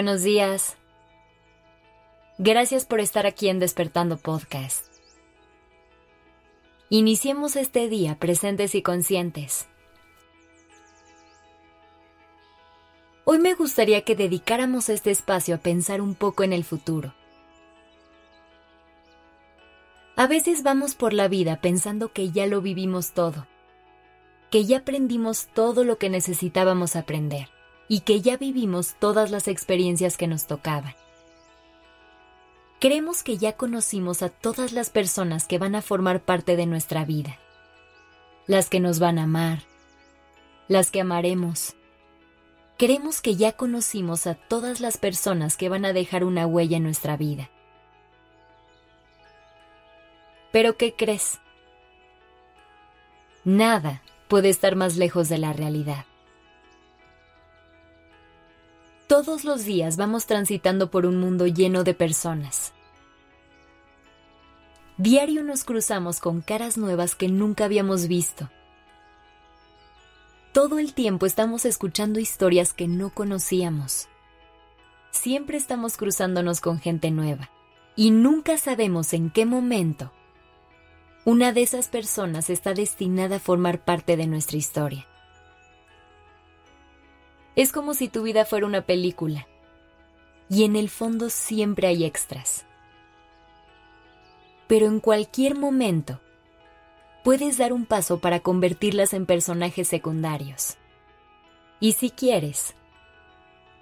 buenos días. Gracias por estar aquí en Despertando Podcast. Iniciemos este día presentes y conscientes. Hoy me gustaría que dedicáramos este espacio a pensar un poco en el futuro. A veces vamos por la vida pensando que ya lo vivimos todo, que ya aprendimos todo lo que necesitábamos aprender y que ya vivimos todas las experiencias que nos tocaban. Creemos que ya conocimos a todas las personas que van a formar parte de nuestra vida, las que nos van a amar, las que amaremos. Creemos que ya conocimos a todas las personas que van a dejar una huella en nuestra vida. Pero ¿qué crees? Nada puede estar más lejos de la realidad. Todos los días vamos transitando por un mundo lleno de personas. Diario nos cruzamos con caras nuevas que nunca habíamos visto. Todo el tiempo estamos escuchando historias que no conocíamos. Siempre estamos cruzándonos con gente nueva y nunca sabemos en qué momento una de esas personas está destinada a formar parte de nuestra historia. Es como si tu vida fuera una película y en el fondo siempre hay extras. Pero en cualquier momento puedes dar un paso para convertirlas en personajes secundarios. Y si quieres,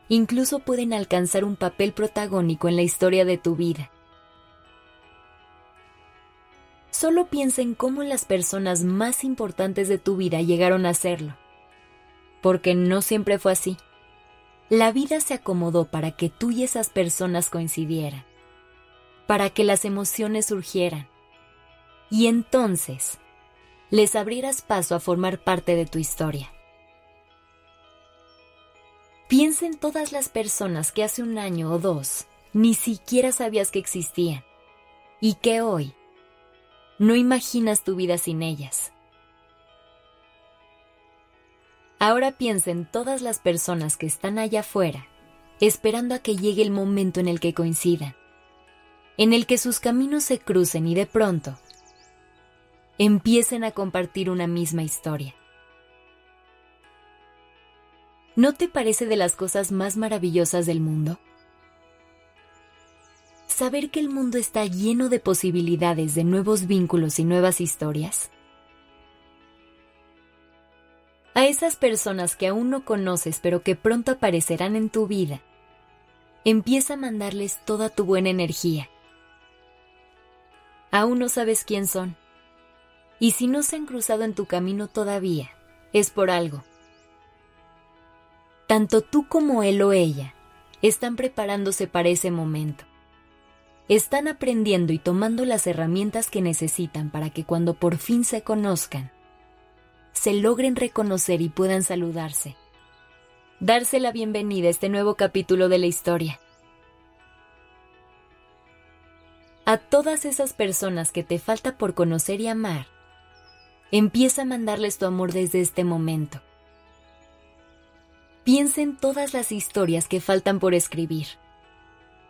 incluso pueden alcanzar un papel protagónico en la historia de tu vida. Solo piensa en cómo las personas más importantes de tu vida llegaron a serlo. Porque no siempre fue así. La vida se acomodó para que tú y esas personas coincidieran, para que las emociones surgieran. Y entonces, les abrieras paso a formar parte de tu historia. Piensa en todas las personas que hace un año o dos ni siquiera sabías que existían y que hoy no imaginas tu vida sin ellas. Ahora piensa en todas las personas que están allá afuera, esperando a que llegue el momento en el que coincidan, en el que sus caminos se crucen y de pronto empiecen a compartir una misma historia. ¿No te parece de las cosas más maravillosas del mundo? saber que el mundo está lleno de posibilidades de nuevos vínculos y nuevas historias? A esas personas que aún no conoces pero que pronto aparecerán en tu vida, empieza a mandarles toda tu buena energía. Aún no sabes quién son. Y si no se han cruzado en tu camino todavía, es por algo. Tanto tú como él o ella están preparándose para ese momento están aprendiendo y tomando las herramientas que necesitan para que cuando por fin se conozcan, se logren reconocer y puedan saludarse. Darse la bienvenida a este nuevo capítulo de la historia. A todas esas personas que te falta por conocer y amar, empieza a mandarles tu amor desde este momento. Piensa en todas las historias que faltan por escribir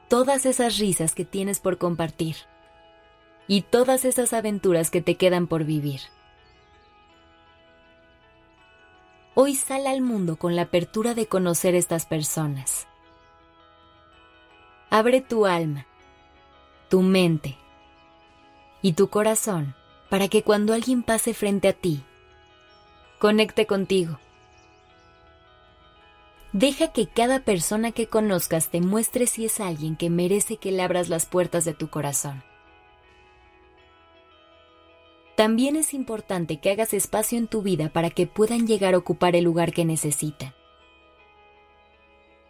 todas esas risas que tienes por compartir y todas esas aventuras que te quedan por vivir. Hoy sal al mundo con la apertura de conocer estas personas. Abre tu alma, tu mente y tu corazón para que cuando alguien pase frente a ti, conecte contigo Deja que cada persona que conozcas te muestre si es alguien que merece que le abras las puertas de tu corazón. También es importante que hagas espacio en tu vida para que puedan llegar a ocupar el lugar que necesitan.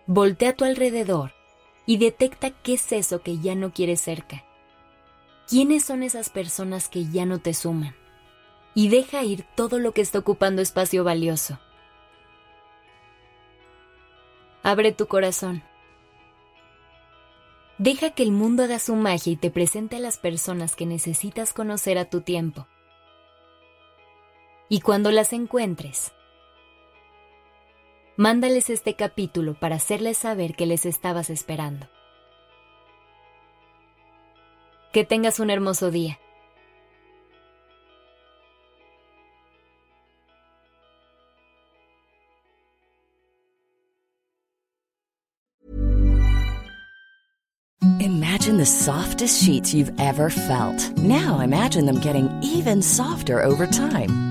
Voltea a tu alrededor y detecta qué es eso que ya no quieres cerca. ¿Quiénes son esas personas que ya no te suman? Y deja ir todo lo que está ocupando espacio valioso. Abre tu corazón. Deja que el mundo haga su magia y te presente a las personas que necesitas conocer a tu tiempo. Y cuando las encuentres, Mándales este capítulo para hacerles saber que les estabas esperando. Que tengas un hermoso día. Imagine the softest sheets you've ever felt. Now imagine them getting even softer over time.